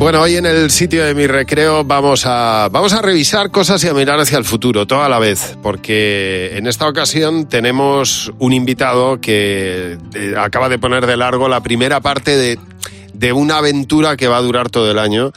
Bueno, hoy en el sitio de mi recreo vamos a, vamos a revisar cosas y a mirar hacia el futuro, toda la vez, porque en esta ocasión tenemos un invitado que eh, acaba de poner de largo la primera parte de, de una aventura que va a durar todo el año.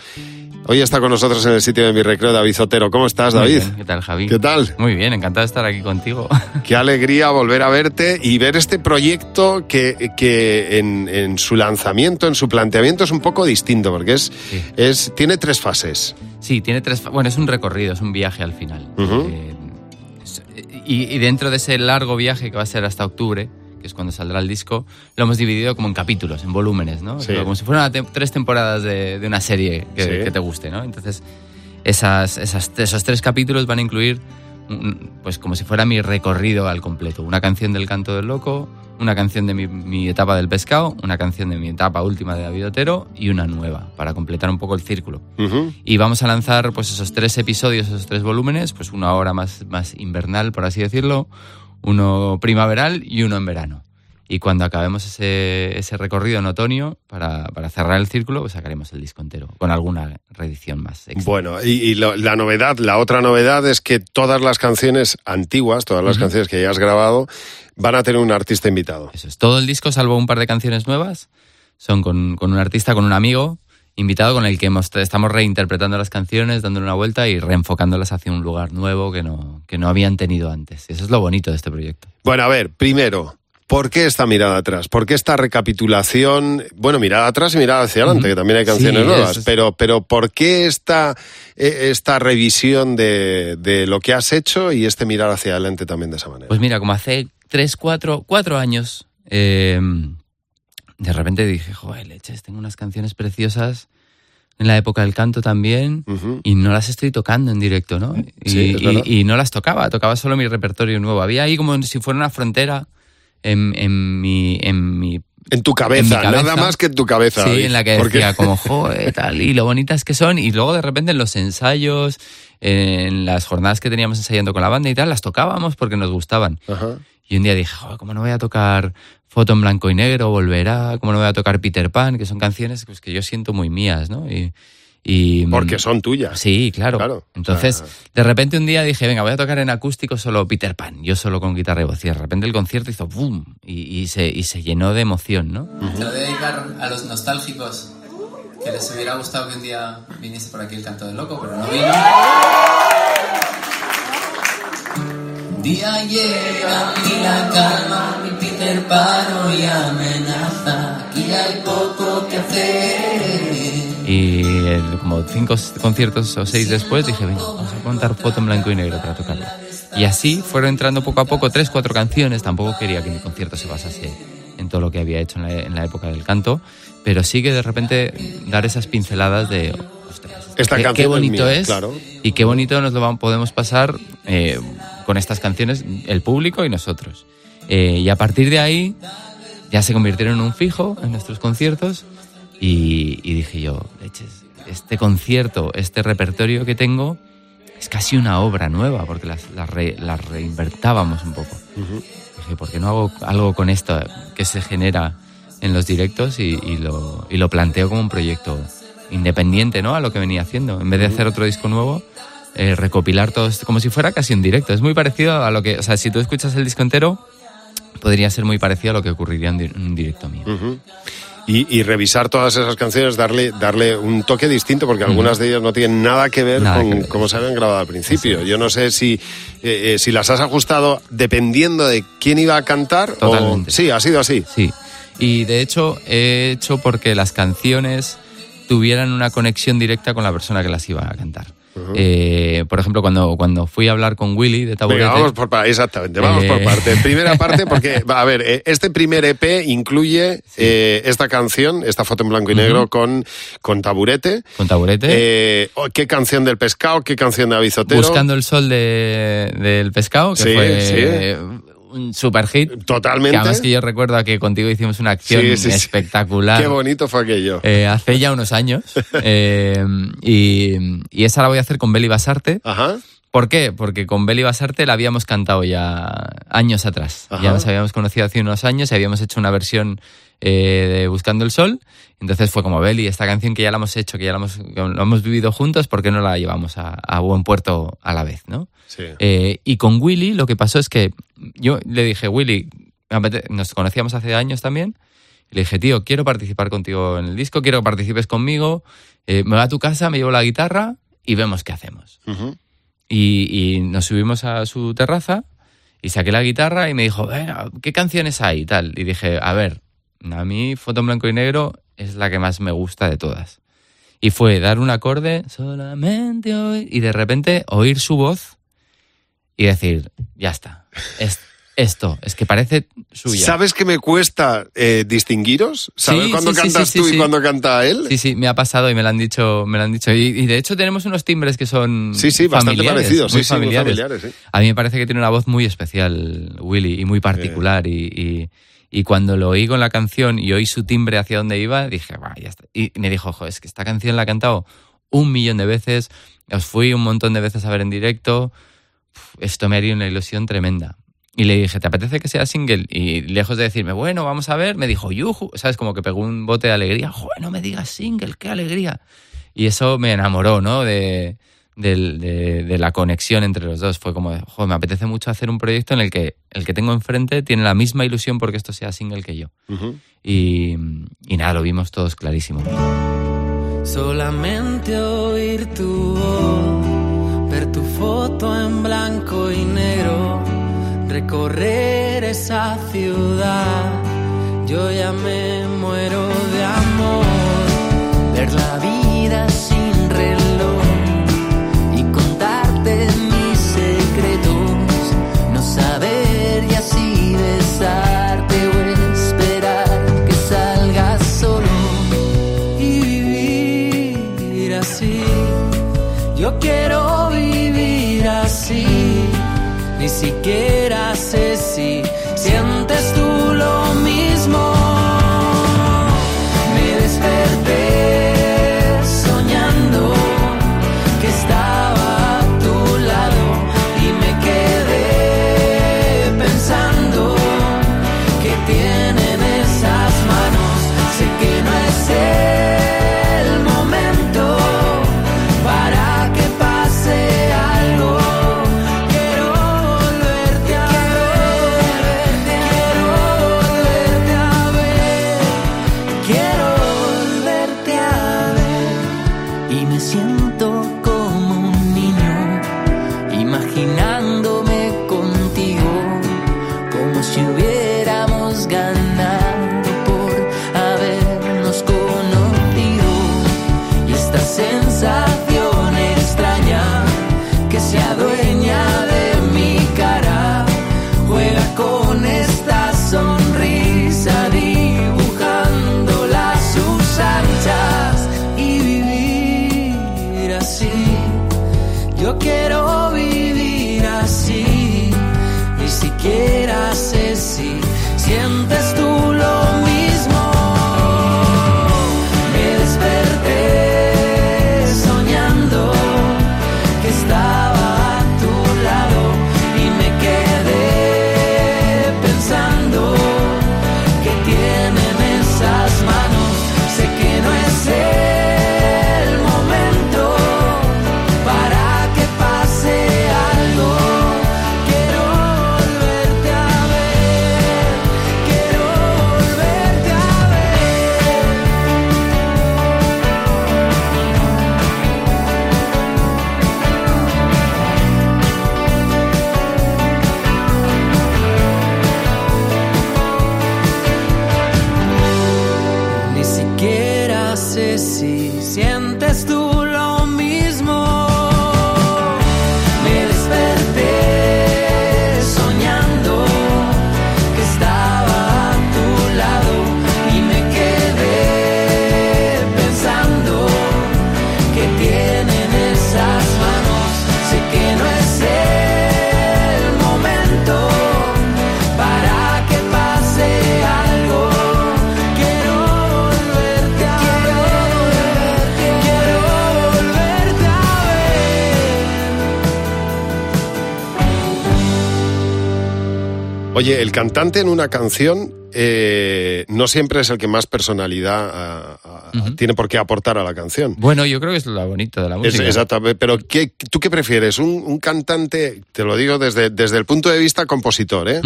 Hoy está con nosotros en el sitio de mi recreo David Zotero. ¿Cómo estás, David? bien, ¿Qué tal, Javi? ¿Qué tal? Muy bien, encantado de estar aquí contigo. Qué alegría volver a verte y ver este proyecto que, que en, en su lanzamiento, en su planteamiento es un poco distinto, porque es, Sí. es, tiene tres fases. Sí, tiene tres. Bueno, es un recorrido, es un viaje al final. Eh, es- y, y dentro de ese largo viaje que va a ser hasta octubre, que es cuando saldrá el disco, lo hemos dividido como en capítulos, en volúmenes, ¿no? Sí. Como si fueran una te- tres temporadas de, de una serie que, Sí. que te guste, ¿no? Entonces, esas, esas, esos tres capítulos van a incluir, un- pues como si fuera mi recorrido al completo. Una canción del canto del loco, una canción de mi, mi etapa del pescado, una canción de mi etapa última de David Otero y una nueva, para completar un poco el círculo. Y vamos a lanzar pues esos tres episodios, esos tres volúmenes, pues uno ahora más, más invernal, por así decirlo, uno primaveral y uno en verano. Y cuando acabemos ese, ese recorrido en otoño, para, para cerrar el círculo, pues sacaremos el disco entero, con alguna reedición más extra. Bueno, y, y lo- la novedad, la otra novedad es que todas las canciones antiguas, todas las canciones que ya has grabado, van a tener un artista invitado. Eso es. Todo el disco, salvo un par de canciones nuevas, son con, con un artista, con un amigo invitado con el que hemos- estamos reinterpretando las canciones, dándole una vuelta y reenfocándolas hacia un lugar nuevo que no, que no habían tenido antes. Eso es lo bonito de este proyecto. Bueno, a ver, primero, ¿por qué esta mirada atrás? ¿Por qué esta recapitulación? Bueno, mirada atrás y mirada hacia adelante, que también hay canciones Sí, nuevas, es- pero, pero ¿por qué esta, eh, esta revisión de, de lo que has hecho y este mirar hacia adelante también de esa manera? Pues mira, como hace tres, cuatro, cuatro años, eh, de repente dije, joder, leches, tengo unas canciones preciosas en la época del canto también y no las estoy tocando en directo, ¿no? Y, Sí, y- no las tocaba, tocaba solo mi repertorio nuevo. Había ahí como si fuera una frontera en, en mi... En mi En tu cabeza, en mi cabeza. nada más que en tu cabeza. Sí, en la que Porque- decía como, joder, tal, y lo bonitas que son. Y luego de repente en los ensayos, en las jornadas que teníamos ensayando con la banda y tal, las tocábamos porque nos gustaban. Ajá. Y un día dije, joder, ¿cómo no voy a tocar Foto en Blanco y Negro, Volverá? ¿Cómo no voy a tocar Peter Pan? Que son canciones pues, que yo siento muy mías, ¿no? Y, y- Porque son tuyas. Sí, claro. Claro. Entonces, O sea- de repente un día dije, venga, voy a tocar en acústico solo Peter Pan, yo solo con guitarra y voz. Y de repente el concierto hizo boom y, y se, y se llenó de emoción, ¿no? Se lo voy a dedicar a los nostálgicos que les hubiera gustado que un día viniese por aquí el canto del loco, pero no vino. Día llega y la calma, mi Peter Pan hoy amenaza. Aquí hay poco que hacer. Y el- como cinco conciertos o seis después dije, venga, vamos a contar foto en blanco y negro para tocarla. Y así fueron entrando poco a poco tres, cuatro canciones. Tampoco quería que mi concierto se basase en todo lo que había hecho en la, en la época del canto, pero sí que de repente dar esas pinceladas de, ostras, Esta qué, qué es bonito mía, es, claro. y qué bonito nos lo podemos pasar eh, con estas canciones el público y nosotros. Eh, y a partir de ahí ya se convirtieron en un fijo en nuestros conciertos y, y dije yo, leches, este concierto, este repertorio que tengo es casi una obra nueva porque las, las, re- las reinvertábamos un poco. Dije, ¿por qué no hago algo con esto que se genera en los directos y, y lo, y lo planteo como un proyecto independiente ¿no? a lo que venía haciendo? En vez de hacer otro disco nuevo, eh, recopilar todo esto como si fuera casi un directo. Es muy parecido a lo que, o sea, si tú escuchas el disco entero, podría ser muy parecido a lo que ocurriría en di- en un directo mío. Y, y revisar todas esas canciones, darle, darle un toque distinto, porque algunas de ellas no tienen nada que ver Nada con que ver. cómo se habían grabado al principio. Yo no sé si, eh, eh, si las has ajustado dependiendo de quién iba a cantar. o- Totalmente. Sí, ha sido así. Sí, y de hecho he hecho porque las canciones tuvieran una conexión directa con la persona que las iba a cantar. Eh, por ejemplo, cuando, cuando fui a hablar con Willy de Taburete, Venga, vamos por. Exactamente, vamos Eh. por partes. Primera parte, porque, a ver, eh, este primer EP incluye eh, esta canción, esta foto en blanco y negro con, con taburete. con Taburete, Eh, oh, ¿Qué canción del pescado? ¿Qué canción de Avizotero? Buscando el sol de- del pescado, que Sí, fue sí. Un super hit. Totalmente. Que además que yo recuerdo que contigo hicimos una acción Sí, sí, sí. espectacular. Qué bonito fue aquello. eh, hace ya unos años. Eh, y, y esa la voy a hacer con Beli Basarte. Ajá. ¿Por qué? Porque con Beli Basarte la habíamos cantado ya años atrás. Ajá. Ya nos habíamos conocido hace unos años y habíamos hecho una versión eh, de Buscando el Sol. Entonces fue como, Beli, esta canción que ya la hemos hecho, que ya la hemos, que lo hemos vivido juntos, ¿por qué no la llevamos a, a buen puerto a la vez? ¿no? Sí. Eh, y con Willy lo que pasó es que yo le dije, Willy, nos conocíamos hace años también, le dije, tío, quiero participar contigo en el disco, quiero que participes conmigo, eh, me voy a tu casa, me llevo la guitarra y vemos qué hacemos. Y, y nos subimos a su terraza y saqué la guitarra y me dijo, "Venga, ¿qué canciones hay? Tal. Y dije, a ver, a mí Foto en Blanco y Negro es la que más me gusta de todas. Y fue dar un acorde, solamente oír, y de repente oír su voz y decir, ya está, es, esto, es que parece suya. ¿Sabes que me cuesta eh, distinguiros? ¿Saber Sí, cuándo sí, cantas sí, tú y cuándo canta él? Sí, sí, me ha pasado y me lo han dicho, me lo han dicho. Y, y de hecho tenemos unos timbres que son Sí, sí, bastante parecidos. muy familiares. A mí me parece que tiene una voz muy especial, Willy, y muy particular. Y, y- y cuando lo oí con la canción y oí su timbre hacia donde iba, dije, va, ya está. Y me dijo, ojo, es que esta canción la he cantado un millón de veces, os fui un montón de veces a ver en directo, Uf, esto me haría una ilusión tremenda. Y le dije, ¿te apetece que sea single? Y lejos de decirme, bueno, vamos a ver, me dijo, yuju, ¿sabes? Como que pegó un bote de alegría, joder, no me digas single, qué alegría. Y eso me enamoró, ¿no? De, del- de, de la conexión entre los dos. Fue como, joder, me apetece mucho hacer un proyecto en el que el que tengo enfrente tiene la misma ilusión porque esto sea single que yo. Y, y nada, lo vimos todos clarísimo. Solamente oír tu voz, ver tu foto en blanco y negro, recorrer esa ciudad. Yo ya me muero de amor, ver sientes Oye, el cantante en una canción eh, no siempre es el que más personalidad ah, ah, Ujú. tiene por qué aportar a la canción. Bueno, yo creo que es lo bonito de la Es- música. exactamente, pero ¿qué, ¿tú qué prefieres? ¿Un, un cantante, te lo digo desde, desde el punto de vista compositor, ¿eh?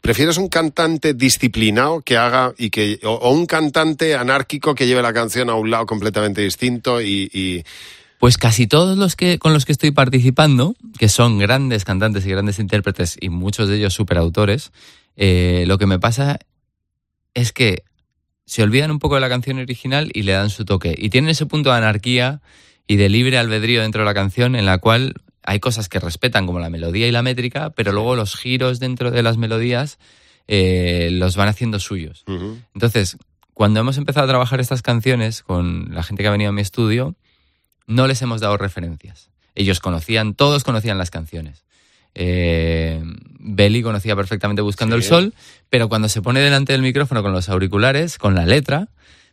¿Prefieres un cantante disciplinado que haga y que o, o un cantante anárquico que lleve la canción a un lado completamente distinto y, y- Pues casi todos los que con los que estoy participando, que son grandes cantantes y grandes intérpretes y muchos de ellos superautores, eh, lo que me pasa es que se olvidan un poco de la canción original y le dan su toque. Y tienen ese punto de anarquía y de libre albedrío dentro de la canción en la cual hay cosas que respetan como la melodía y la métrica, pero luego los giros dentro de las melodías eh, los van haciendo suyos. Entonces, cuando hemos empezado a trabajar estas canciones con la gente que ha venido a mi estudio, no les hemos dado referencias. Ellos conocían, todos conocían las canciones. Eh, Belly conocía perfectamente Buscando Sí. el Sol, pero cuando se pone delante del micrófono con los auriculares, con la letra,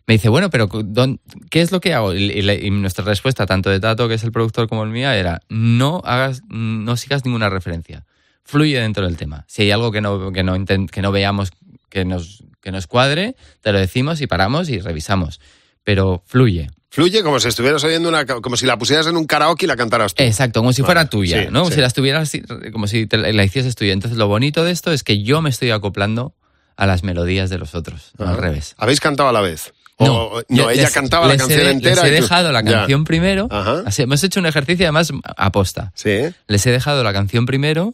me dice, bueno, pero ¿dón- ¿qué es lo que hago? Y, y la- y nuestra respuesta, tanto de Tato, que es el productor, como el mía, era, no hagas, no sigas ninguna referencia. Fluye dentro del tema. Si hay algo que no, que no, que no veamos que nos, que nos cuadre, te lo decimos y paramos y revisamos. Pero fluye. Fluye como si estuvieras oyendo una, como si la pusieras en un karaoke y la cantaras tú. Exacto, como si Vale, fuera tuya, sí, ¿no? Como sí. si la estuvieras, como si te la hicieses tuya. Entonces, lo bonito de esto es que yo me estoy acoplando a las melodías de los otros, no al revés. ¿Habéis cantado a la vez? O- No, no, ella cantaba la canción he, entera. Les he tú- dejado la Ya. canción primero. Ajá. Así, hemos hecho un ejercicio además aposta. Sí. Les he dejado la canción primero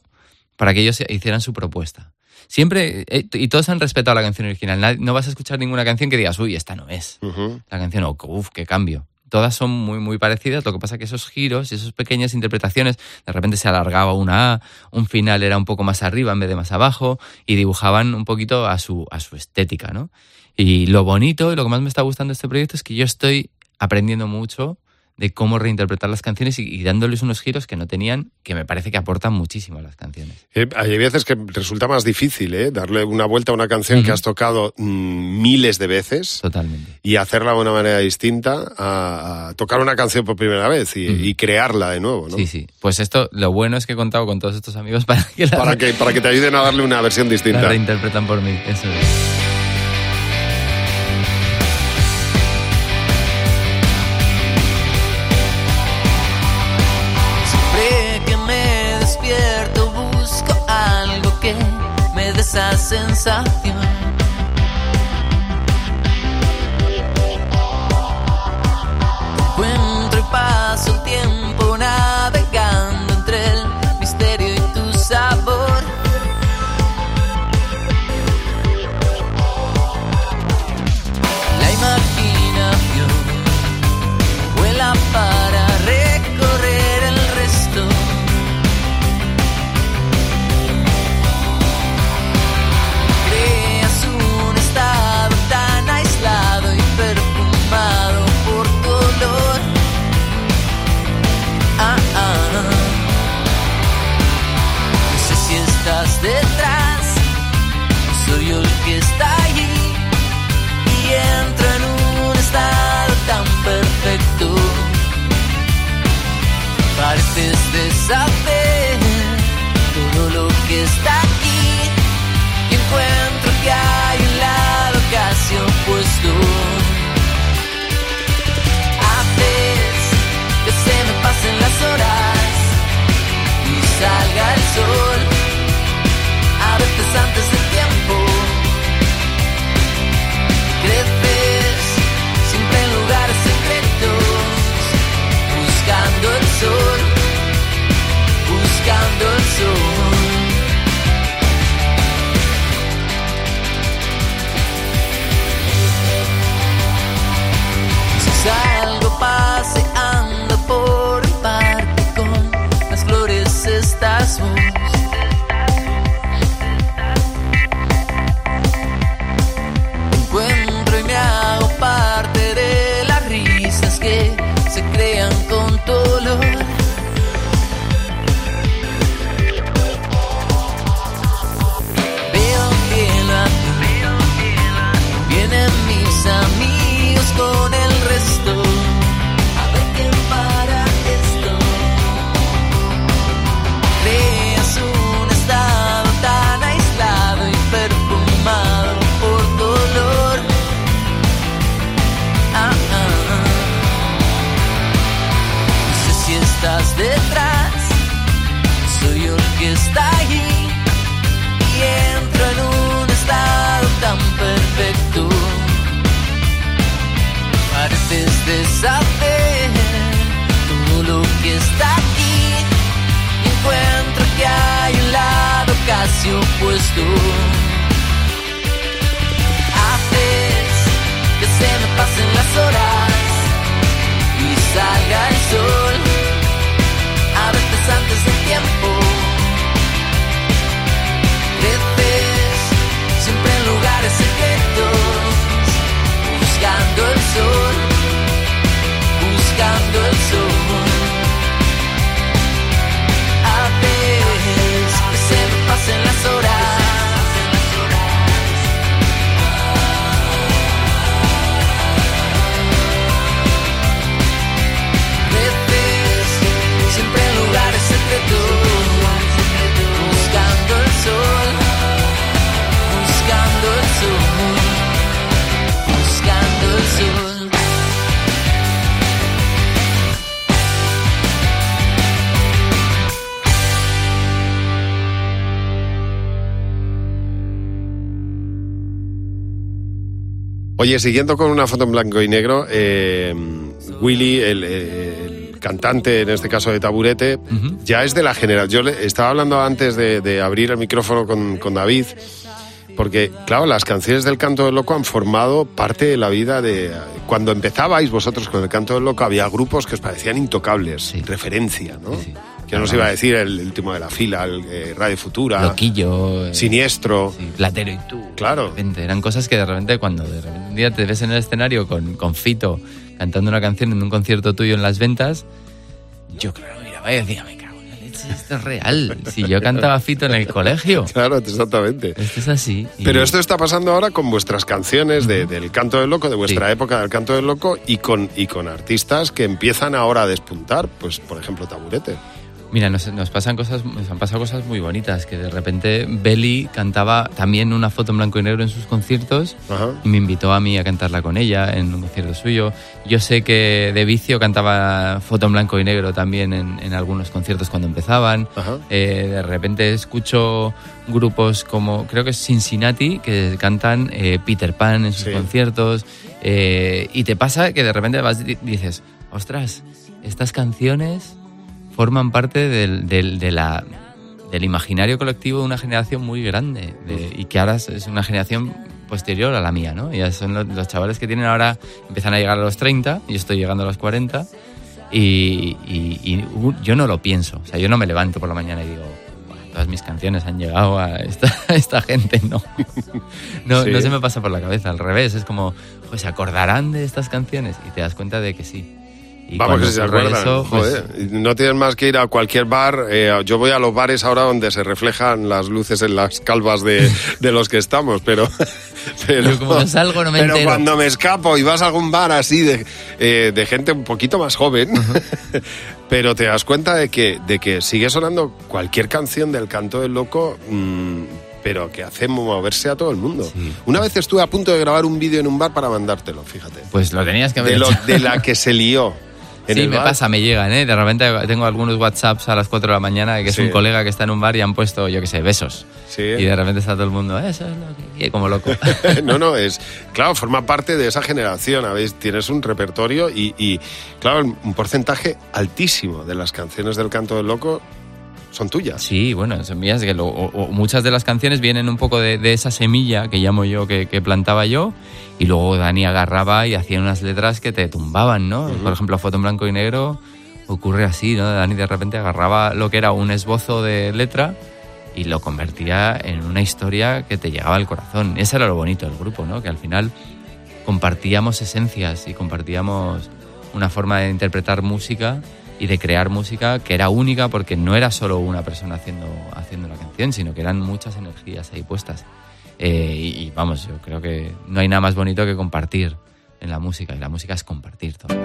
para que ellos hicieran su propuesta. Siempre, eh, y todos han respetado la canción original. No vas a escuchar ninguna canción que digas, uy, esta no es. La canción, o uff, qué cambio. Todas son muy, muy parecidas. Lo que pasa que esos giros y esas pequeñas interpretaciones, de repente se alargaba una A, un final era un poco más arriba en vez de más abajo, y dibujaban un poquito a su, a su estética, ¿no? Y lo bonito y lo que más me está gustando de este proyecto es que yo estoy aprendiendo mucho de cómo reinterpretar las canciones y, y dándoles unos giros que no tenían, que me parece que aportan muchísimo a las canciones. Eh, Hay veces que resulta más difícil ¿eh? darle una vuelta a una canción que has tocado mm, miles de veces Totalmente. y hacerla de una manera distinta a, a tocar una canción por primera vez y, crearla de nuevo, ¿no? Sí, sí. Pues esto, lo bueno es que he contado con todos estos amigos para que la, Para que, para que te ayuden a darle una versión la distinta. reinterpretan por mí. Eso es. Sensación. Deshacer deshacer todo lo que está aquí. Encuentro que hay un lado casi opuesto. Haces que se me pasen las horas y salga el sol. A veces antes del tiempo. Creces siempre en lugares secretos, buscando el sol, Oye, siguiendo con una foto en blanco y negro, eh, Willy, el, el cantante, en este caso de Taburete, ya es de la generación. Yo le- estaba hablando antes de, de abrir el micrófono con, con David, porque, claro, las canciones del Canto del Loco han formado parte de la vida de... Cuando empezabais vosotros con el Canto del Loco, había grupos que os parecían intocables, Sí. referencia, ¿no? Sí, sí. Que nos iba a decir el, último de la fila, el eh, Radio Futura, Loquillo. eh, Siniestro... sí, Platero y tú. Claro. De repente, eran cosas que de repente cuando de repente un día te ves en el escenario con, con Fito cantando una canción en un concierto tuyo en las ventas, yo claro miraba y decía, me cago en la leche, esto es real. Si yo cantaba Fito en el colegio, Claro, exactamente. esto es así. Y- Pero esto está pasando ahora con vuestras canciones de- del canto del loco, de vuestra Sí. época del canto del loco, y con, y con artistas que empiezan ahora a despuntar, pues por ejemplo Taburete. Mira, nos, nos pasan cosas, nos han pasado cosas muy bonitas, que de repente Belly cantaba también una foto en blanco y negro en sus conciertos Ajá. y me invitó a mí a cantarla con ella en un concierto suyo. Yo sé que De Vicio cantaba foto en blanco y negro también en, en algunos conciertos cuando empezaban. Eh, de repente escucho grupos como, creo que es Cincinnati, que cantan eh, Peter Pan en sus Sí. conciertos. eh, y te pasa que de repente vas y dices, ostras, estas canciones forman parte del, del- de la, del imaginario colectivo de una generación muy grande de- y que ahora es- una generación posterior a la mía, ¿no? Ya son los, los chavales que tienen ahora, empiezan a llegar a los 30, yo estoy llegando a los 40 y, y- y u- yo no lo pienso, o sea, yo no me levanto por la mañana y digo, "Buah, todas mis canciones han llegado a esta, a esta gente, no. No, Sí. no se me pasa por la cabeza, al revés, es como, pues se acordarán de estas canciones y te das cuenta de que sí. Y Vamos, que si se acuerdan. pues, no tienes más que ir a cualquier bar. eh, yo voy a los bares ahora donde se reflejan las luces en las calvas de, de los que estamos, pero. pero como no salgo, no me Pero entero. cuando me escapo y vas a algún bar así de, eh, de gente un poquito más joven, pero te das cuenta de que, de que sigue sonando cualquier canción del canto del loco. mm, pero que hace moverse a todo el mundo. Sí. Una vez estuve a punto de grabar un vídeo en un bar para mandártelo, fíjate. pues lo tenías que haber De, lo- hecho. de la que se lió. En sí, me bar. pasa, me llegan, ¿eh? De repente tengo algunos WhatsApps a las 4 de la mañana que es Sí. un colega que está en un bar y han puesto, yo qué sé, besos. Sí. Y de repente está todo el mundo, eso es lo que quiere", como loco. no, no, es. Claro, forma parte de esa generación. ¿habéis? Tienes un repertorio y, y, claro, un porcentaje altísimo de las canciones del canto del loco son tuyas. Sí, bueno, son mías que lo- o- o muchas de las canciones vienen un poco de, de esa semilla que llamo yo, que, que plantaba yo, y luego Dani agarraba y hacía unas letras que te tumbaban, ¿no? Por ejemplo, Foto en Blanco y Negro ocurre así, ¿no? Dani de repente agarraba lo que era un esbozo de letra y lo convertía en una historia que te llegaba al corazón. Ese era lo bonito del grupo, ¿no? Que al final compartíamos esencias y compartíamos una forma de interpretar música y de crear música que era única porque no era solo una persona haciendo, haciendo la canción, sino que eran muchas energías ahí puestas. Eh, y, y vamos, yo creo que no hay nada más bonito que compartir en la música y la música es compartir todo.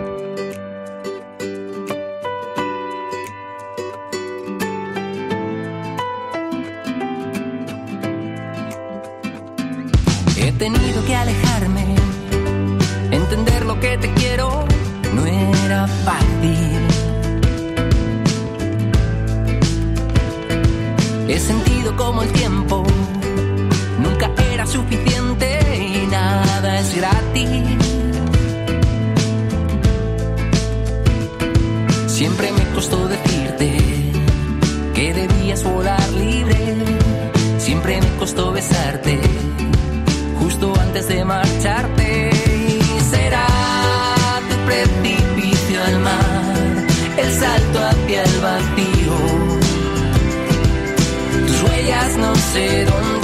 He tenido que alejarme, entender lo que te quiero no era fácil. He sentido como el tiempo nunca era suficiente y nada es gratis. Siempre me costó decirte que debías volar libre. Siempre me costó besarte justo antes de marcharte. Sé dónde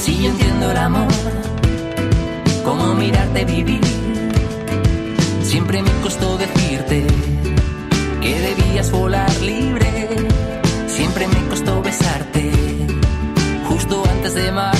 así yo entiendo el amor, como mirarte vivir. Siempre me costó decirte que debías volar libre, siempre me costó besarte justo antes de marcharte.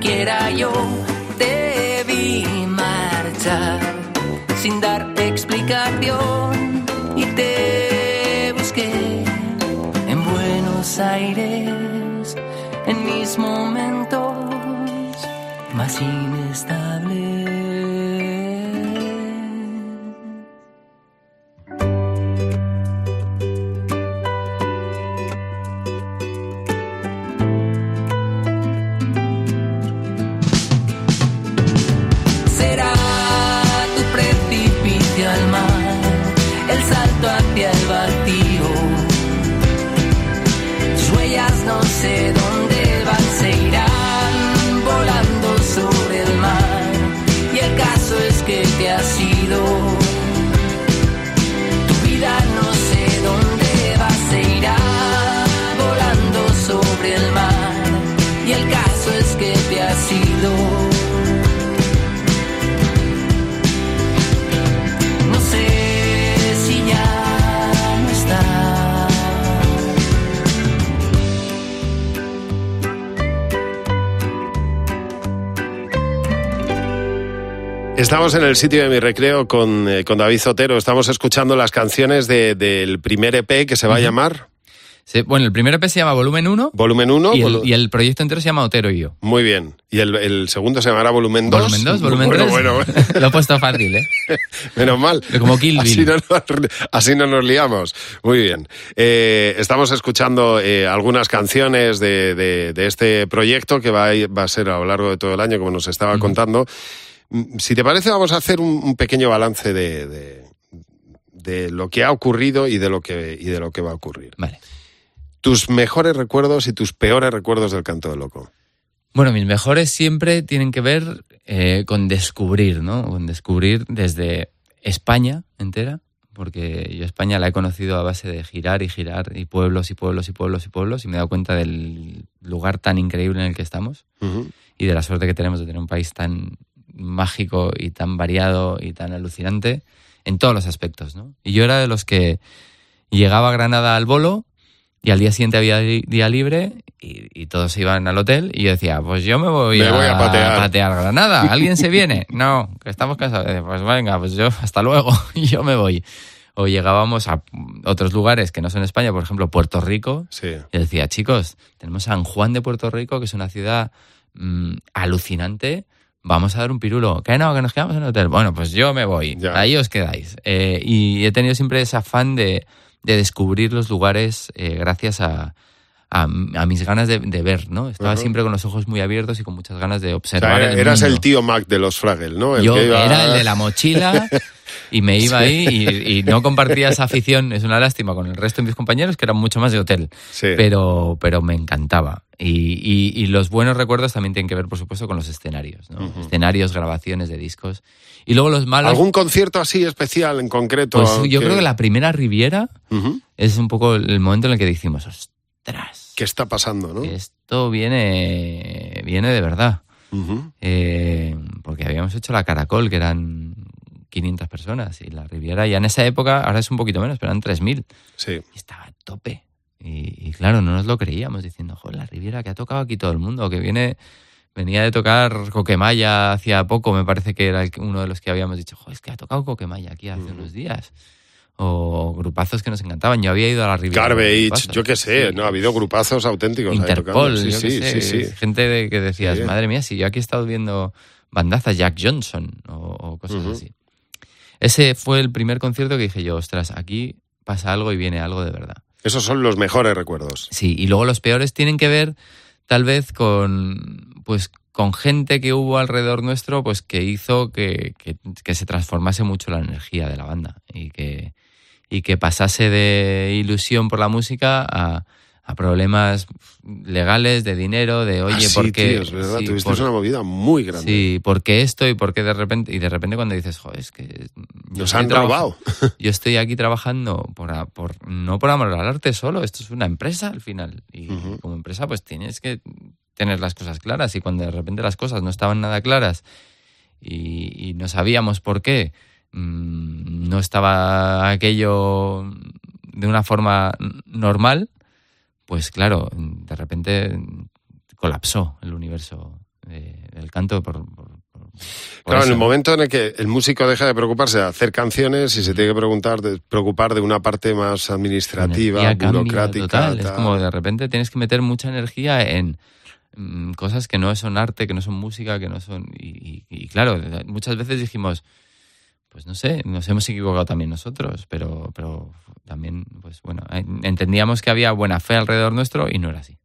Quiera yo. Debí marchar sin dar explicación y te busqué en Buenos Aires en mis momentos más inestables. Estamos en el sitio de mi recreo con, eh, con David Zotero. Estamos escuchando las canciones de- del primer EP que se va a llamar Sí, bueno, el primer EP se llama Volumen 1 Volumen 1. y, el, y el proyecto entero se llama Otero y yo. Muy bien. Y el, el segundo se llamará Volumen 2. Volumen 2, volumen bueno, 3. Bueno, bueno. Lo he puesto fácil, ¿eh? Menos mal. Como Kill Así Bill. no, nos, así no nos liamos. Muy bien. Eh, estamos escuchando eh, algunas canciones de, de- de este proyecto que va a, va a ser a lo largo de todo el año, como nos estaba contando. Mm, Si te parece, vamos a hacer un, un pequeño balance de, de- de lo que ha ocurrido y de lo que, y de lo que va a ocurrir. Vale. Tus mejores recuerdos y tus peores recuerdos del canto del loco. Bueno, mis mejores siempre tienen que ver eh, con descubrir, ¿no? Con descubrir desde España entera, porque yo España la he conocido a base de girar y girar, y pueblos y pueblos y pueblos y pueblos, y me he dado cuenta del lugar tan increíble en el que estamos y de la suerte que tenemos de tener un país tan mágico y tan variado y tan alucinante en todos los aspectos, ¿no? Y yo era de los que llegaba a Granada al bolo y al día siguiente había día libre y, y todos se iban al hotel y yo decía, pues yo me voy, Me a, voy a patear. Granada. ¿Alguien se viene? No, que estamos cansados. Pues venga, pues yo hasta luego yo me voy. O llegábamos a otros lugares que no son España, por ejemplo, Puerto Rico, Sí. y decía, chicos, tenemos San Juan de Puerto Rico, que es una ciudad mm, alucinante. Vamos a dar un pirulo. Que no, que nos quedamos en el hotel. Bueno, pues yo me voy. Ya. Ahí os quedáis. Eh, y he tenido siempre ese afán de, de descubrir los lugares eh, gracias a, a, a mis ganas de, de ver, ¿no? Estaba siempre con los ojos muy abiertos y con muchas ganas de O observar. sea, eras el tío Mac de los Fraggle, ¿no? El Yo que iba- era el de la mochila y me iba ahí y, y no compartía esa afición. Es una lástima con el resto de mis compañeros que eran mucho más de hotel. Sí. Pero, pero me encantaba. Y, y- y los buenos recuerdos también tienen que ver, por supuesto, con los escenarios. ¿no? Escenarios, grabaciones de discos. Y luego los malos. ¿Algún concierto así especial en concreto? Pues yo creo que la primera Riviera Ujú. es un poco el momento en el que decimos, ostras, ¿Qué está pasando, no? esto viene, viene de verdad. Ujú. Eh, porque habíamos hecho la Caracol, que eran 500 personas, y la Riviera ya en esa época, ahora es un poquito menos, pero eran 3.000. Sí. Y estaba a tope. Y, y claro, no nos lo creíamos, diciendo, joder, la Riviera que ha tocado aquí todo el mundo, que viene... Venía de tocar Coquemaya hacía poco, me parece que era uno de los que habíamos dicho, joder, es que ha tocado Coquemaya aquí hace unos días. O grupazos que nos encantaban. Yo había ido a la Riviera. Garbage, yo qué sé, Sí. no ha habido grupazos auténticos. Interpol. Sí, yo sí, sé, sí, sí. gente de, que decías, madre mía, si yo aquí he estado viendo bandazas, Jack Johnson o, o cosas así. Ese fue el primer concierto que dije yo, ostras, aquí pasa algo y viene algo de verdad. Esos son los mejores recuerdos. Sí, y luego los peores tienen que ver tal vez con pues con gente que hubo alrededor nuestro pues que hizo que, que- que se transformase mucho la energía de la banda y que, y que pasase de ilusión por la música a, a problemas legales de dinero, de oye, Ah, sí, ¿por qué? tío, es verdad, sí, tuviste por- una movida muy grande. Sí, ¿por qué esto y por qué de repente? Y de repente cuando dices, joder, es que... Nos han robado. Yo estoy aquí trabajando por, por no por amor al arte solo, esto es una empresa al final. Y como empresa pues tienes que tener las cosas claras y cuando de repente las cosas no estaban nada claras y, y no sabíamos por qué, mm, no estaba aquello de una forma normal, pues claro, de repente colapsó el universo de- del canto por... por- Claro, en el momento en el que el músico deja de preocuparse de hacer canciones y se tiene que preguntar de, preocupar de una parte más administrativa, burocrática. total. Es como de repente tienes que meter mucha energía en mm, cosas que no son arte, que no son música, que no son... Y, y- y claro, muchas veces dijimos, pues no sé, nos hemos equivocado también nosotros, pero, pero también, pues bueno, en- entendíamos que había buena fe alrededor nuestro y no era así.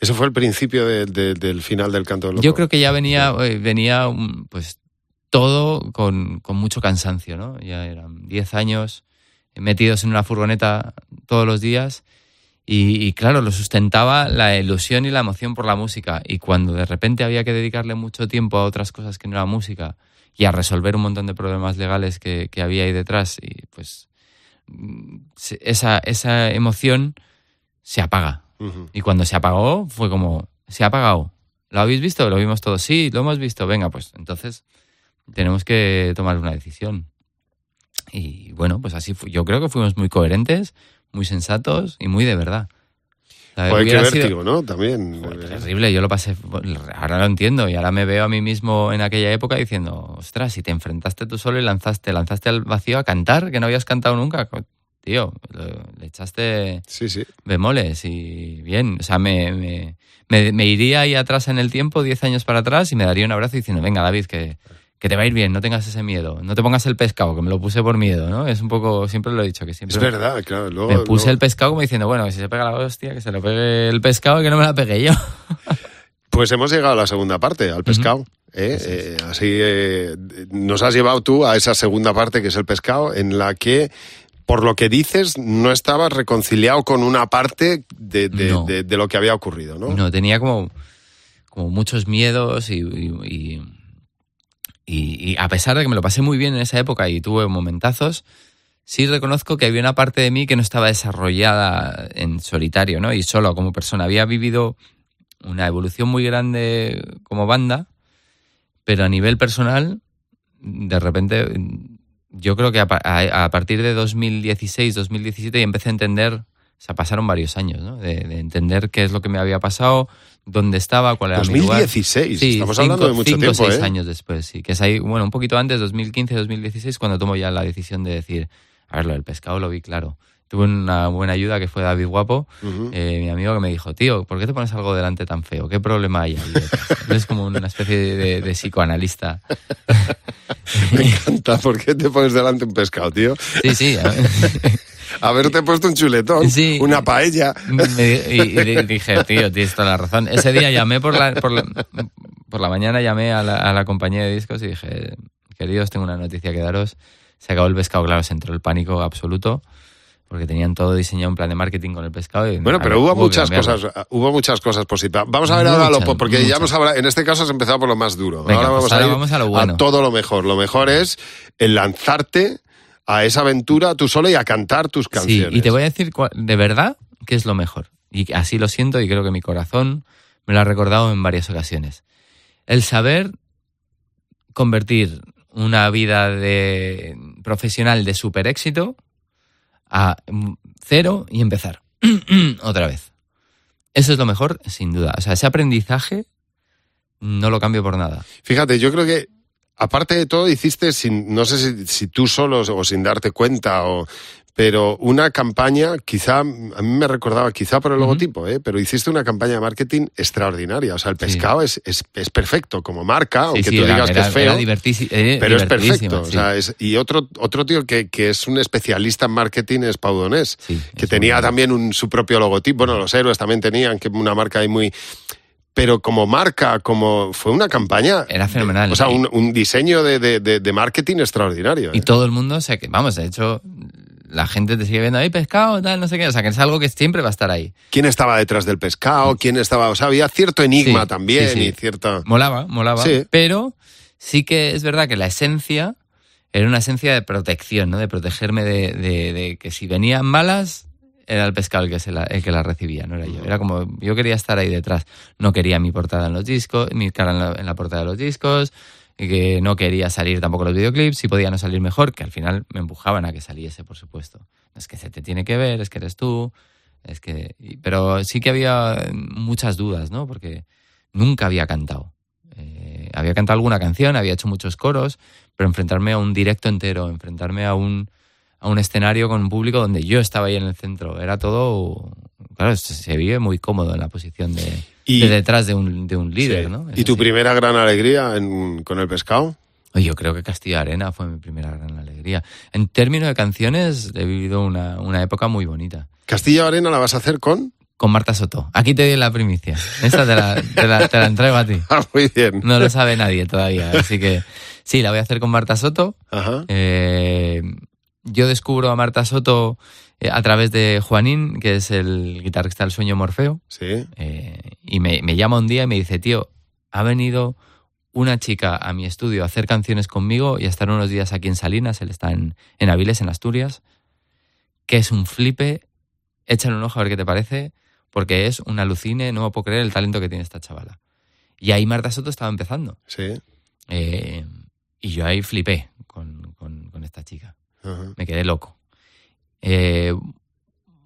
Eso fue el principio de- de- del final del canto del loco. Yo creo que ya venía, eh, venía pues todo con, con mucho cansancio, ¿no? Ya eran 10 años metidos en una furgoneta todos los días y, y, claro, lo sustentaba la ilusión y la emoción por la música y cuando de repente había que dedicarle mucho tiempo a otras cosas que no era música y a resolver un montón de problemas legales que, que había ahí detrás y pues esa, esa emoción se apaga. Y cuando se apagó, fue como, se ha apagado. ¿Lo habéis visto? ¿Lo vimos todos? Sí, lo hemos visto. Venga, pues entonces tenemos que tomar una decisión. Y bueno, pues así fue. Yo creo que fuimos muy coherentes, muy sensatos y muy de verdad. Joder, qué sido- vértigo, ¿no? También. Joder, terrible, yo lo pasé, ahora lo entiendo y ahora me veo a mí mismo en aquella época diciendo, ostras, si te enfrentaste tú solo y lanzaste, lanzaste al vacío a cantar, que no habías cantado nunca, tío, le echaste Sí, sí. bemoles y bien, o sea, me, me, me- me iría ahí atrás en el tiempo, 10 años para atrás, y me daría un abrazo diciendo, venga, David, que, que te va a ir bien, no tengas ese miedo, no te pongas el pescado, que me lo puse por miedo, ¿no? Es un poco, siempre lo he dicho, que siempre... Es verdad, claro. Luego, Me puse luego- el pescado como diciendo, bueno, que si se pega la hostia, que se lo pegue el pescado y que no me la pegue yo. Pues hemos llegado a la segunda parte, al pescado. ¿eh? Eh, así eh, nos has llevado tú a esa segunda parte que es el pescado, en la que, por lo que dices, no estabas reconciliado con una parte de, de- No. de- de lo que había ocurrido, ¿no? No, tenía como, como muchos miedos y, y- y- y- a pesar de que me lo pasé muy bien en esa época y tuve momentazos, sí reconozco que había una parte de mí que no estaba desarrollada en solitario, ¿no? Y solo como persona. Había vivido una evolución muy grande como banda, pero a nivel personal, de repente, yo creo que a, pa- a- a partir de 2016, 2017 ya empecé a entender, o sea, pasaron varios años, de entender qué es lo que me había pasado, dónde estaba, cuál era mi lugar. 2016, Sí, estamos cinco- hablando de mucho cinco tiempo, seis ¿eh? años después, sí. Que es ahí, bueno, un poquito antes, 2015, 2016, cuando tomo ya la decisión de decir, a ver, lo del pescado lo vi claro. Tuve una buena ayuda que fue David Guapo, eh, mi amigo que me dijo, tío, ¿por qué te pones algo delante tan feo? ¿Qué problema hay ahí? detrás?". Él es como una especie de, de psicoanalista. Me encanta. ¿Por qué te pones delante un pescado, tío? Sí, sí. a haberte puesto un chuletón, Sí. una paella. Me- y, y dije, tío, tienes toda la razón. Ese día llamé por la, por la, por la mañana, llamé a la, a la compañía de discos y dije, queridos, tengo una noticia que daros. Se acabó el pescado, claro, se entró el pánico absoluto porque tenían todo diseñado un plan de marketing con el pescado. Y Bueno, pero hubo hubo muchas cosas, hubo muchas cosas positivas. Vamos a ver ahora lo, Muchas, porque ya hemos hablado, en este caso has empezado por lo más duro. Venga, ahora pues vamos ahora a ir vamos a lo bueno. todo lo mejor. Lo mejor es el lanzarte a esa aventura tú solo y a cantar tus canciones. Sí, y te voy a decir de verdad que es lo mejor. Y así lo siento y creo que mi corazón me lo ha recordado en varias ocasiones. El saber convertir una vida de profesional de super éxito a mm, cero y empezar otra vez. Eso es lo mejor, sin duda. O sea, ese aprendizaje no lo cambio por nada. Fíjate, yo creo que aparte de todo hiciste sin, no sé si, si tú solo o sin darte cuenta o pero una campaña, quizá, a mí me recordaba, quizá por el logotipo, ¿eh? pero hiciste una campaña de marketing extraordinaria. O sea, el Sí. pescado es, es, es perfecto como marca, Sí, aunque sí, tú era- digas que es feo. eh, Pero es perfecto. sí. O sea, es- y otro, otro tío que, que es un especialista en marketing es Pau Donés, Sí, que tenía también un, su propio logotipo. Bueno, los héroes también tenían que una marca ahí muy... Pero como marca, como fue una campaña... Era fenomenal. O sea, Y- un, un diseño de, de- de- marketing extraordinario. Y ¿eh? todo el mundo, o sea, que, vamos, de hecho, la gente te sigue viendo ahí pescado, tal, no sé qué. O sea, que es algo que siempre va a estar ahí. ¿Quién estaba detrás del pescado? ¿Quién estaba...? O sea, había cierto enigma Sí, también sí, sí. y cierta... Molaba, molaba. Pero sí que es verdad que la esencia era una esencia de protección, ¿no? De protegerme de, de- de que si venían malas, era el pescado el que, se la, el que la recibía, no era yo. Era como, yo quería estar ahí detrás. No quería mi portada en los discos, mi cara en la, en la portada de los discos, y que no quería salir tampoco los videoclips, si podía no salir mejor, que al final me empujaban a que saliese, por supuesto. Es que se te tiene que ver, es que eres tú, es que... Pero sí que había muchas dudas, ¿no? Porque nunca había cantado. Eh, había cantado alguna canción, había hecho muchos coros, pero enfrentarme a un directo entero, enfrentarme a un, a un escenario con un público donde yo estaba ahí en el centro, era todo... Claro, se, vive muy cómodo en la posición de, Y- de detrás de un, de un líder, Sí. ¿no? Es ¿Y tu así. primera gran alegría en- con el pescado? Yo creo que Castilla Arena fue mi primera gran alegría. En términos de canciones, he vivido una, una época muy bonita. ¿Castilla Arena la vas a hacer con? Con Marta Soto. Aquí te doy la primicia. Esta te la, te la- te la entrego a ti. Ah, muy bien. No lo sabe nadie todavía. Así que sí, la voy a hacer con Marta Soto. Ajá. Eh, yo descubro a Marta Soto eh, a través de Juanín, que es el guitarrista del sueño Morfeo. Sí. Eh, y me, me llama un día y me dice, tío, ha venido una chica a mi estudio a hacer canciones conmigo y a estar unos días aquí en Salinas, él está en, en Aviles, en Asturias, que es un flipe, échale un ojo a ver qué te parece, porque es un alucine, no me puedo creer el talento que tiene esta chavala. Y ahí Marta Soto estaba empezando. Sí. Eh, y yo ahí flipé con, con- con esta chica Me quedé loco. Eh,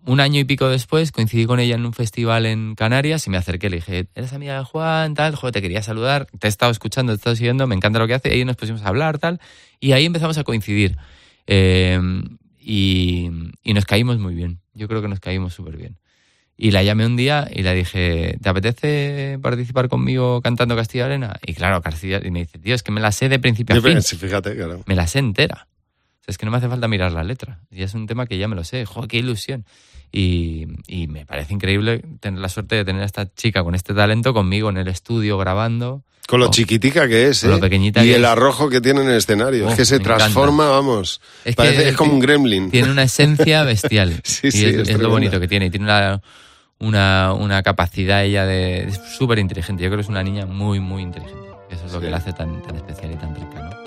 un año y pico después coincidí con ella en un festival en Canarias y me acerqué, le dije, ¿eres amiga de Juan? Tal, joder, te quería saludar, te he estado escuchando, te he estado siguiendo, me encanta lo que hace, y ahí nos pusimos a hablar, tal, y ahí empezamos a coincidir. Eh, y, y nos caímos muy bien, yo creo que nos caímos súper bien. Y la llamé un día y le dije, ¿te apetece participar conmigo cantando Castilla Arena? Y claro, Castilla, y me dice, tío, es que me la sé de principio a fin fíjate, claro. me la sé entera. Es que no me hace falta mirar la letra. Y es un tema que ya me lo sé. ¡Joder, qué ilusión! Y, y me parece increíble tener la suerte de tener a esta chica con este talento conmigo en el estudio grabando. Con lo Oh. chiquitica que es, Con ¿eh? lo pequeñita y que el es. arrojo que tiene en el escenario. Oh, es que se encanta. transforma, vamos. Es Parece, que es como un gremlin. Tiene una esencia bestial. Sí, y sí, es, lo bonito que tiene. Y tiene una, una, una capacidad ella de... Es súper inteligente. Yo creo que es una niña muy, muy inteligente. Eso es lo Sí. que la hace tan, tan especial y tan rica, ¿no?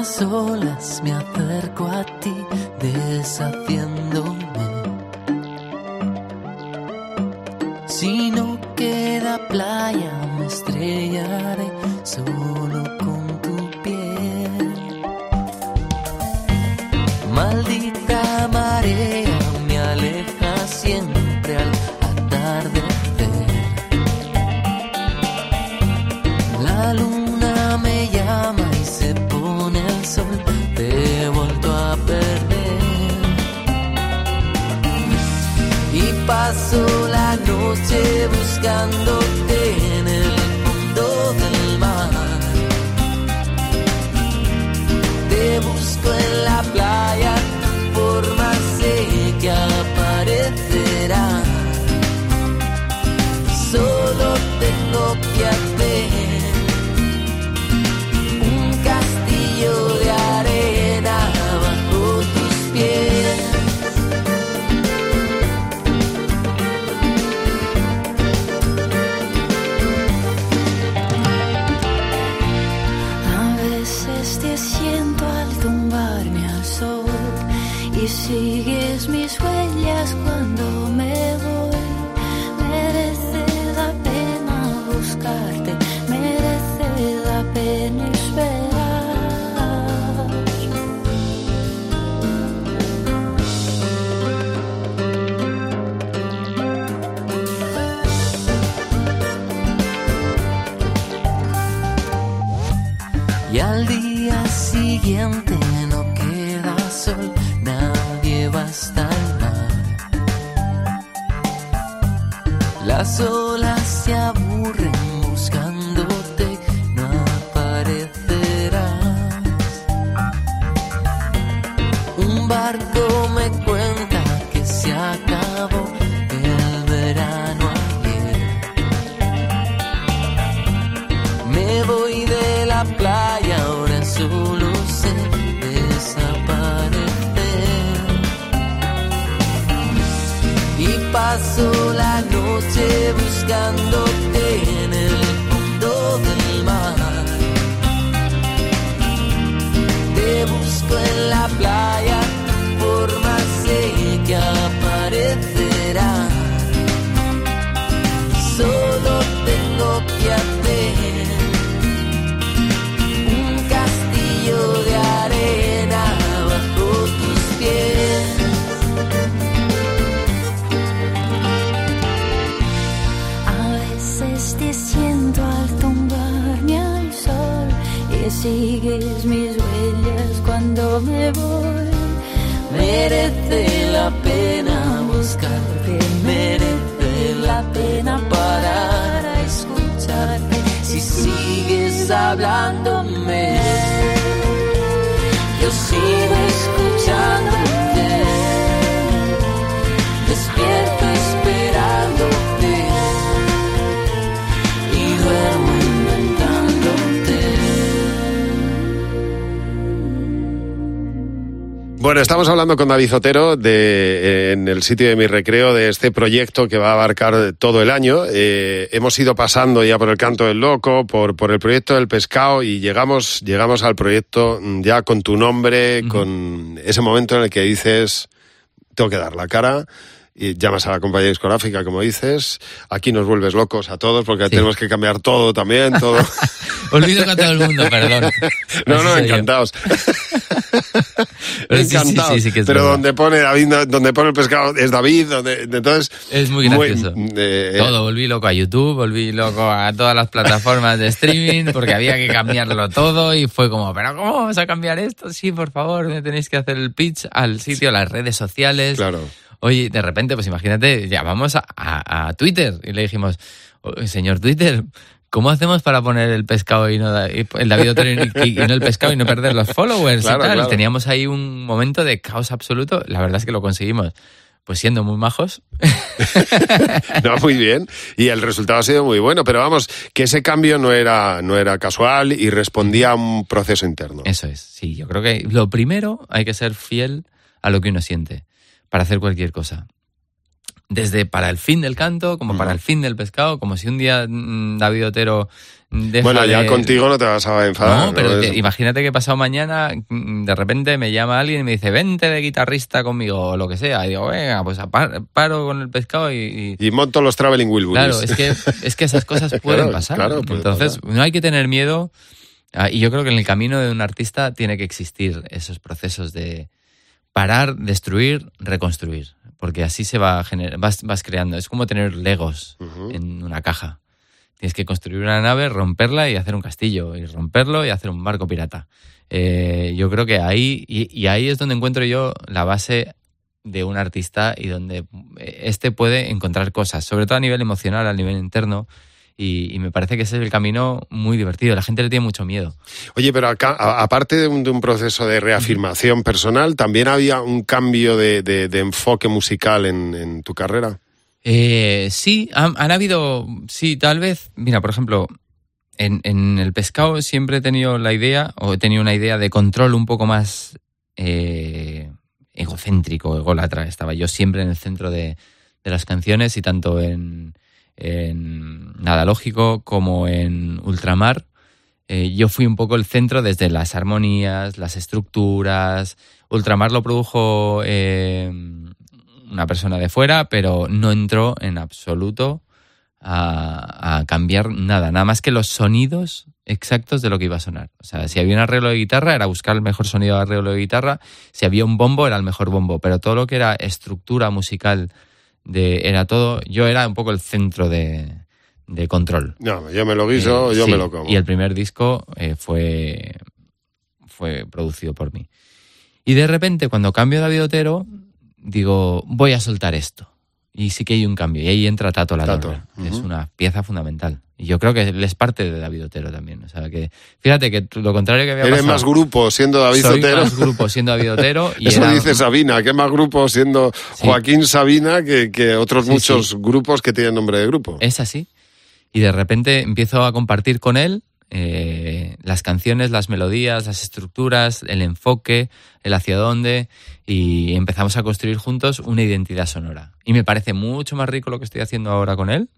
Las olas, me acerco a ti, deshaciéndome. Si no queda playa, me estrellaré solo con tu piel. Maldita marea paso la noche buscándote sigues mis huellas cuando me voy. Merece la pena buscarte, merece la pena parar a escucharte. Si sigues hablándome, yo sigo escuchándote. Bueno, estamos hablando con David Zotero de, eh, en el sitio de mi recreo de este proyecto que va a abarcar todo el año. Eh, hemos ido pasando ya por el canto del loco, por, por el proyecto del pescado y llegamos, llegamos al proyecto mm, ya con tu nombre, con ese momento en el que dices, tengo que dar la cara. Y llamas a la compañía discográfica, como dices. Aquí nos vuelves locos a todos porque tenemos que cambiar todo también, todo. Olvido con todo el mundo, perdón. No, no, encantados. Pero sí, sí, encantados. sí, sí que Pero verdad. donde pone David, donde pone el pescado es David, donde, entonces. Es muy gracioso. eh, Todo, volví loco a YouTube, volví loco a todas las plataformas de streaming porque había que cambiarlo todo y fue como, pero ¿cómo vamos a cambiar esto? Sí, por favor, me tenéis que hacer el pitch al sitio, a las redes sociales. Claro. Oye, de repente, pues imagínate, llamamos a, a- a Twitter y le dijimos, "Oh, señor Twitter, ¿cómo hacemos para poner el pescado y no da- el David Otero y, y no el pescado y no perder los followers Claro, y tal? claro. Teníamos ahí un momento de caos absoluto. La verdad es que lo conseguimos. Pues siendo muy majos, No, muy bien. Y el resultado ha sido muy bueno. Pero vamos, que ese cambio no era, no era casual y respondía a un proceso interno. Eso es, sí. Yo creo que lo primero hay que ser fiel a lo que uno siente para hacer cualquier cosa. Desde para el fin del canto, como para el fin del pescado, como si un día mm, David Otero deja Bueno, ya de- contigo no te vas a enfadar. No, pero Es- que- imagínate que pasado mañana mm, de repente me llama alguien y me dice, vente de guitarrista conmigo o lo que sea. Y digo, venga, pues paro con el pescado y- y Y monto los Traveling Wilburys. Claro, es que, es que esas cosas pueden Claro, pasar. claro, puede Entonces, pasar. no hay que tener miedo. ah, Y yo creo que en el camino de un artista tiene que existir esos procesos de parar, destruir, reconstruir. Porque así se va gener- vas, vas creando. Es como tener legos en una caja. Tienes que construir una nave, romperla y hacer un castillo. Y romperlo y hacer un barco pirata. Eh, yo creo que ahí, y, y ahí es donde encuentro yo la base de un artista y donde este puede encontrar cosas, sobre todo a nivel emocional, a nivel interno. Y, y me parece que ese es el camino muy divertido. La gente le tiene mucho miedo. Oye, pero acá, a- aparte de un, de un proceso de reafirmación personal, ¿también había un cambio de, de- de enfoque musical en, en tu carrera? Eh, sí, han, han habido, sí, tal vez, mira, por ejemplo, en, en el pescado siempre he tenido la idea, o he tenido una idea de control un poco más eh, egocéntrico, ególatra. Estaba yo siempre en el centro de, de las canciones y tanto en, en Nada Lógico como en Ultramar. eh, yo fui un poco el centro desde las armonías, las estructuras, Ultramar lo produjo eh, una persona de fuera, pero no entró en absoluto a, a cambiar nada, nada más que los sonidos exactos de lo que iba a sonar. O sea, si había un arreglo de guitarra, era buscar el mejor sonido de arreglo de guitarra. Si había un bombo, era el mejor bombo. Pero todo lo que era estructura musical, de, era todo. Yo era un poco el centro de, de control. No, yo me lo guiso, Eh, yo sí, me lo como. Y el primer disco eh, fue, fue producido por mí. Y de repente, cuando cambio David Otero, digo, voy a soltar esto. Y sí que hay un cambio. Y ahí entra Tato la Tato, Torre, Es una pieza fundamental. Y yo creo que él es parte de David Otero también. O sea que, fíjate que lo contrario que había Eres pasado, más grupo siendo David soy Otero. más grupo siendo David Otero. Y Eso era- dice Sabina, que más grupo siendo Sí. Joaquín Sabina que, que otros Sí, muchos sí. grupos que tienen nombre de grupo. Es así. Y de repente empiezo a compartir con él eh, las canciones, las melodías, las estructuras, el enfoque, el hacia dónde, y empezamos a construir juntos una identidad sonora. Y me parece mucho más rico lo que estoy haciendo ahora con él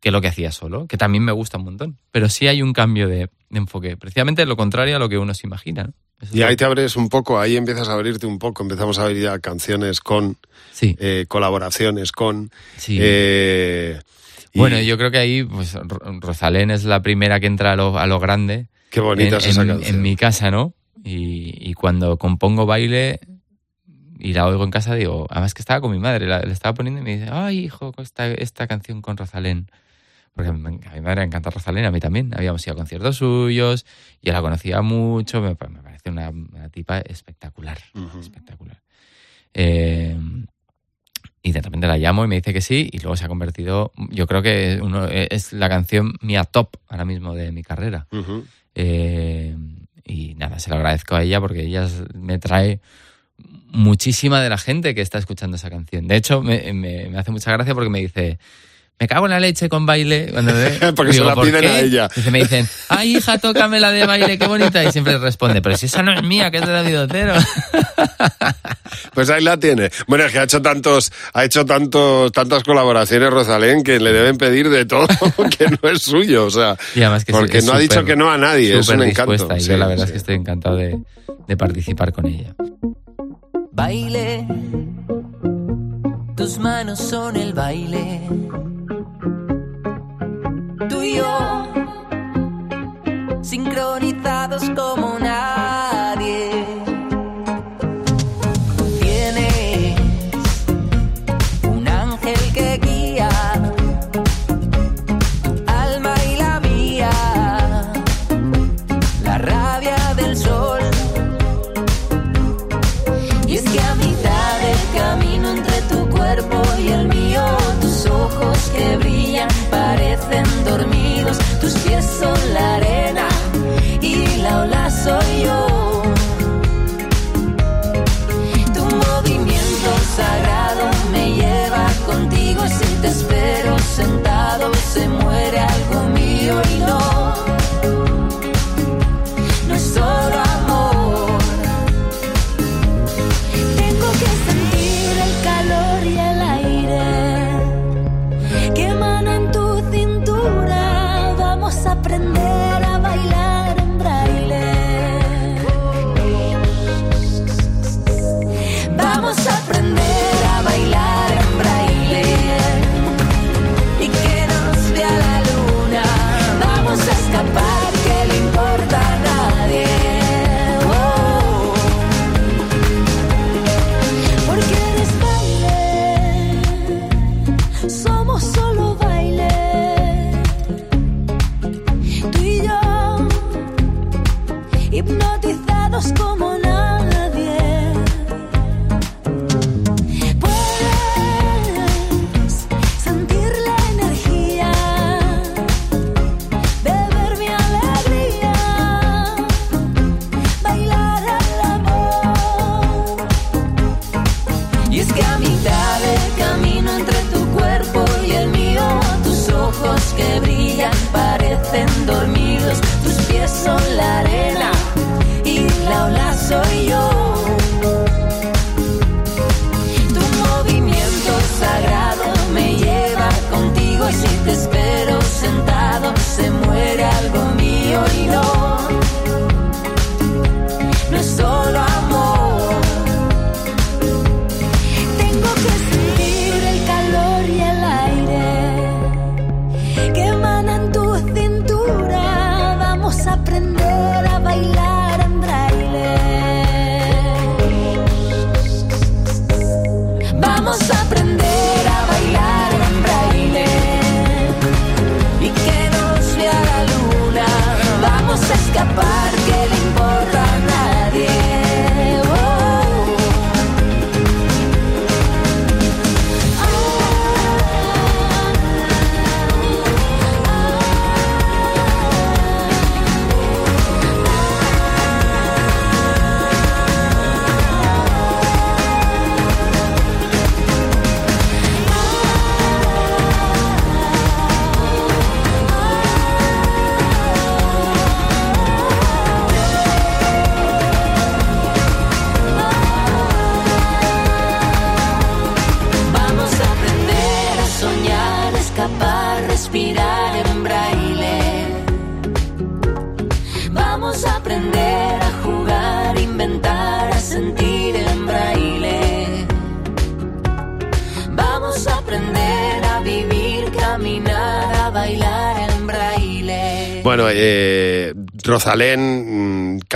que lo que hacía solo, que también me gusta un montón. Pero sí hay un cambio de, de enfoque, precisamente lo contrario a lo que uno se imagina. Y ahí te abres un poco, ahí empiezas a abrirte un poco, empezamos a ver ya canciones con, Sí, eh, colaboraciones con... sí. eh, y Bueno, yo creo que ahí pues, Ro- Rosalén es la primera que entra a lo, a lo grande. Qué bonita en, es esa en- canción. en mi casa, ¿no? Y, y cuando compongo baile y la oigo en casa, digo, además que estaba con mi madre, la, la estaba poniendo y me dice, ay, hijo, esta, esta canción con Rosalén. Porque a mi, madre le encanta Rosalén, a mí también. Habíamos ido a conciertos suyos, yo la conocía mucho, me, me parece una, una tipa espectacular, espectacular. Eh, y de repente la llamo y me dice que sí, y luego se ha convertido, yo creo que uno, es la canción mía top ahora mismo de mi carrera. Eh, y nada, se lo agradezco a ella porque ella me trae muchísima de la gente que está escuchando esa canción. De hecho, me, me- me hace mucha gracia porque me dice, me cago en la leche con baile. Cuando me- Porque se la "¿Por piden qué?". a ella. Dice, me dicen, ay hija, tócame la de baile, qué bonita. Y siempre responde, pero si esa no es mía, que es de David Otero. Pues ahí la tiene. Bueno, es que ha hecho tantos, ha hecho tantos, tantas colaboraciones Rosalén que le deben pedir de todo que no es suyo, o sea, Y además que porque es no ha dicho que no a nadie, es un encanto. y Sí, yo la verdad sí. es que estoy encantado de, de participar con ella. Baile, tus manos son el baile. Tú y yo, sincronizados como nadie. Son la arena y la ola soy yo. Tu movimiento sagrado me lleva contigo si te espero sentado se muere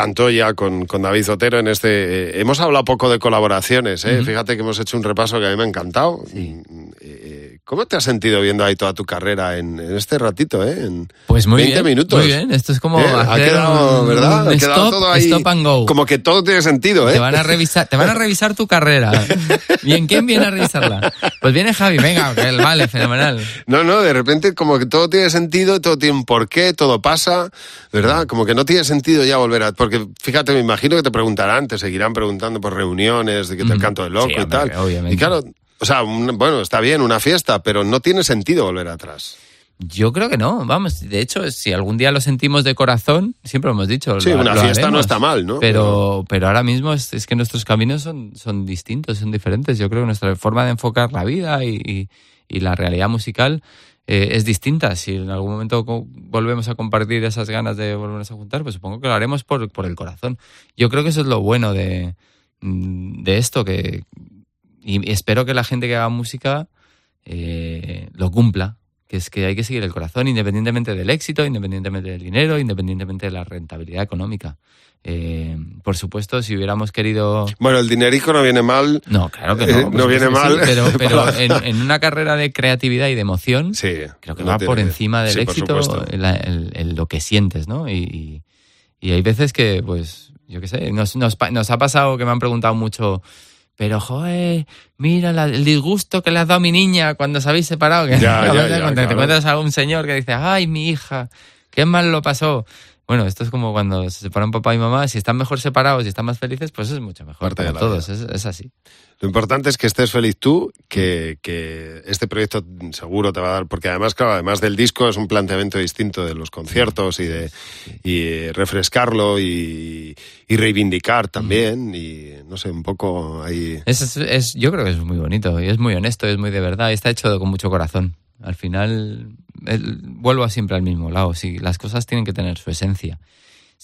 Rosalén mm, cantó ya con, con David Otero en este... eh, hemos hablado poco de colaboraciones, ¿eh? Fíjate que hemos hecho un repaso que a mí me ha encantado. ¿Cómo te has sentido viendo ahí toda tu carrera en, en este ratito, eh? En Pues muy 20 bien. minutos. Muy bien. Esto es como ¿Eh? Ha quedado, un, ¿verdad? un Ha quedado stop, todo ahí. stop and go. Como que todo tiene sentido, ¿eh? Te van a revisar, te van a revisar tu carrera. Bien, ¿quién viene a revisarla? Pues viene Javi, venga, vale, fenomenal. No, no, de repente como que todo tiene sentido, todo tiene un porqué, todo pasa, ¿verdad? Como que no tiene sentido ya volver a... Porque fíjate, me imagino que te preguntarán, te seguirán preguntando por reuniones, de que te canto de loco Sí, y tal. obviamente. Y claro, o sea, un- bueno, está bien, una fiesta, pero no tiene sentido volver atrás. Yo creo que no, vamos. De hecho, si algún día lo sentimos de corazón, siempre lo hemos dicho. Sí, lo- una lo fiesta no está mal, ¿no? Pero, pero ahora mismo es, es que nuestros caminos son, son distintos, son diferentes. Yo creo que nuestra forma de enfocar la vida y, y- y la realidad musical eh, es distinta. Si en algún momento volvemos a compartir esas ganas de volvernos a juntar, pues supongo que lo haremos por, por el corazón. Yo creo que eso es lo bueno de, mm, de esto, que y espero que la gente que haga música eh, lo cumpla, que es que hay que seguir el corazón independientemente del éxito, independientemente del dinero, independientemente de la rentabilidad económica. Eh, por supuesto, si hubiéramos querido... Bueno, el dinerico no viene mal. No, claro que Eh, no. no por viene mal. pero pero en, en una carrera de creatividad y de emoción, Sí. creo que no va tiene- por encima del sí, éxito la- el- lo que sientes, ¿no? Y, y- y hay veces que, pues, yo qué sé, nos, nos, nos ha pasado que me han preguntado mucho, pero, joder, mira la- el disgusto que le has dado a mi niña cuando os habéis separado. Que Ya, a ya, veces ya, cuando te claro. encuentras a un señor que dice, ay, mi hija, qué mal lo pasó. Bueno, esto es como cuando se separan papá y mamá, si están mejor separados y están más felices, pues es mucho mejor Parte para todos, es, es así. Lo importante es que estés feliz tú, que, que este proyecto seguro te va a dar, porque además, claro, además del disco es un planteamiento distinto de los conciertos y de y refrescarlo y, y reivindicar también y no sé, un poco ahí. Es- es- yo creo que es muy bonito y es muy honesto, es muy de verdad, y está hecho con mucho corazón. Al final, el- vuelvo a siempre al mismo lado, sí, las cosas tienen que tener su esencia.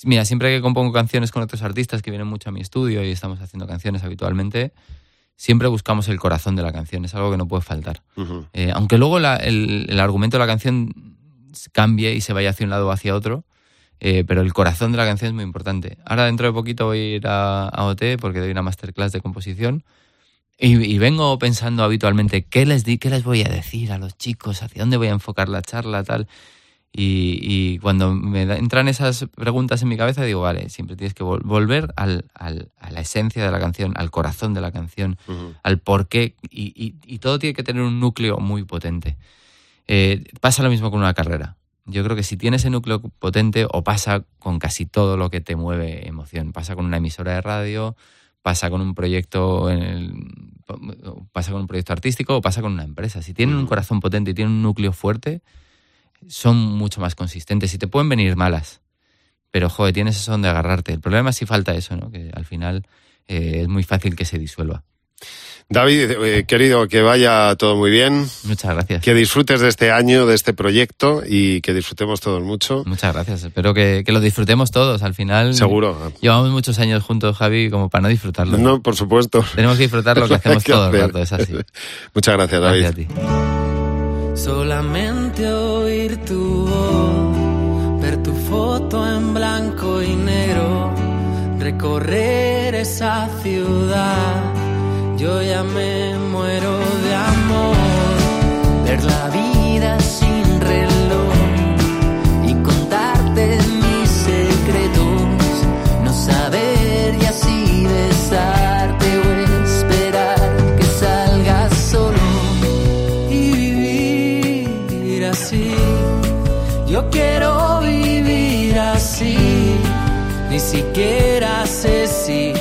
Mira, siempre que compongo canciones con otros artistas que vienen mucho a mi estudio y estamos haciendo canciones habitualmente, siempre buscamos el corazón de la canción, es algo que no puede faltar. Eh, aunque luego la- el, el argumento de la canción cambie y se vaya hacia un lado o hacia otro, eh, pero el corazón de la canción es muy importante. Ahora dentro de poquito voy a ir a, a OT porque doy una masterclass de composición y, y vengo pensando habitualmente qué les, di, qué les voy a decir a los chicos, hacia dónde voy a enfocar la charla, tal. Y, y cuando me da- entran esas preguntas en mi cabeza digo, vale, siempre tienes que vol- volver al, al- a la esencia de la canción, al corazón de la canción, al por qué, y, y- y todo tiene que tener un núcleo muy potente. Eh, pasa lo mismo con una carrera. Yo creo que si tienes ese núcleo potente, o pasa con casi todo lo que te mueve emoción, pasa con una emisora de radio, pasa con un proyecto, en el- pasa con un proyecto artístico, o pasa con una empresa. Si tienen un corazón potente y tienen un núcleo fuerte, son mucho más consistentes y te pueden venir malas. Pero, joder, tienes eso donde agarrarte. El problema es si falta eso, ¿no? Que al final eh, es muy fácil que se disuelva. David, eh, querido, que vaya todo muy bien, Muchas gracias. que disfrutes de este año, de este proyecto y que disfrutemos todos mucho. Muchas gracias. Espero que, que lo disfrutemos todos. Al final. Seguro. Llevamos muchos años juntos, Javi, como para no disfrutarlo. No, por supuesto. Tenemos que disfrutar lo que hacemos que todo el rato, es así. Muchas gracias, David. Gracias a ti. Solamente oír tu voz, ver tu foto en blanco y negro, recorrer esa ciudad. Yo ya me muero de amor, ver la vida sin reloj y contarte mis secretos, no saber y así besarte o esperar que salgas solo y vivir así. Yo quiero vivir así. Ni siquiera sé si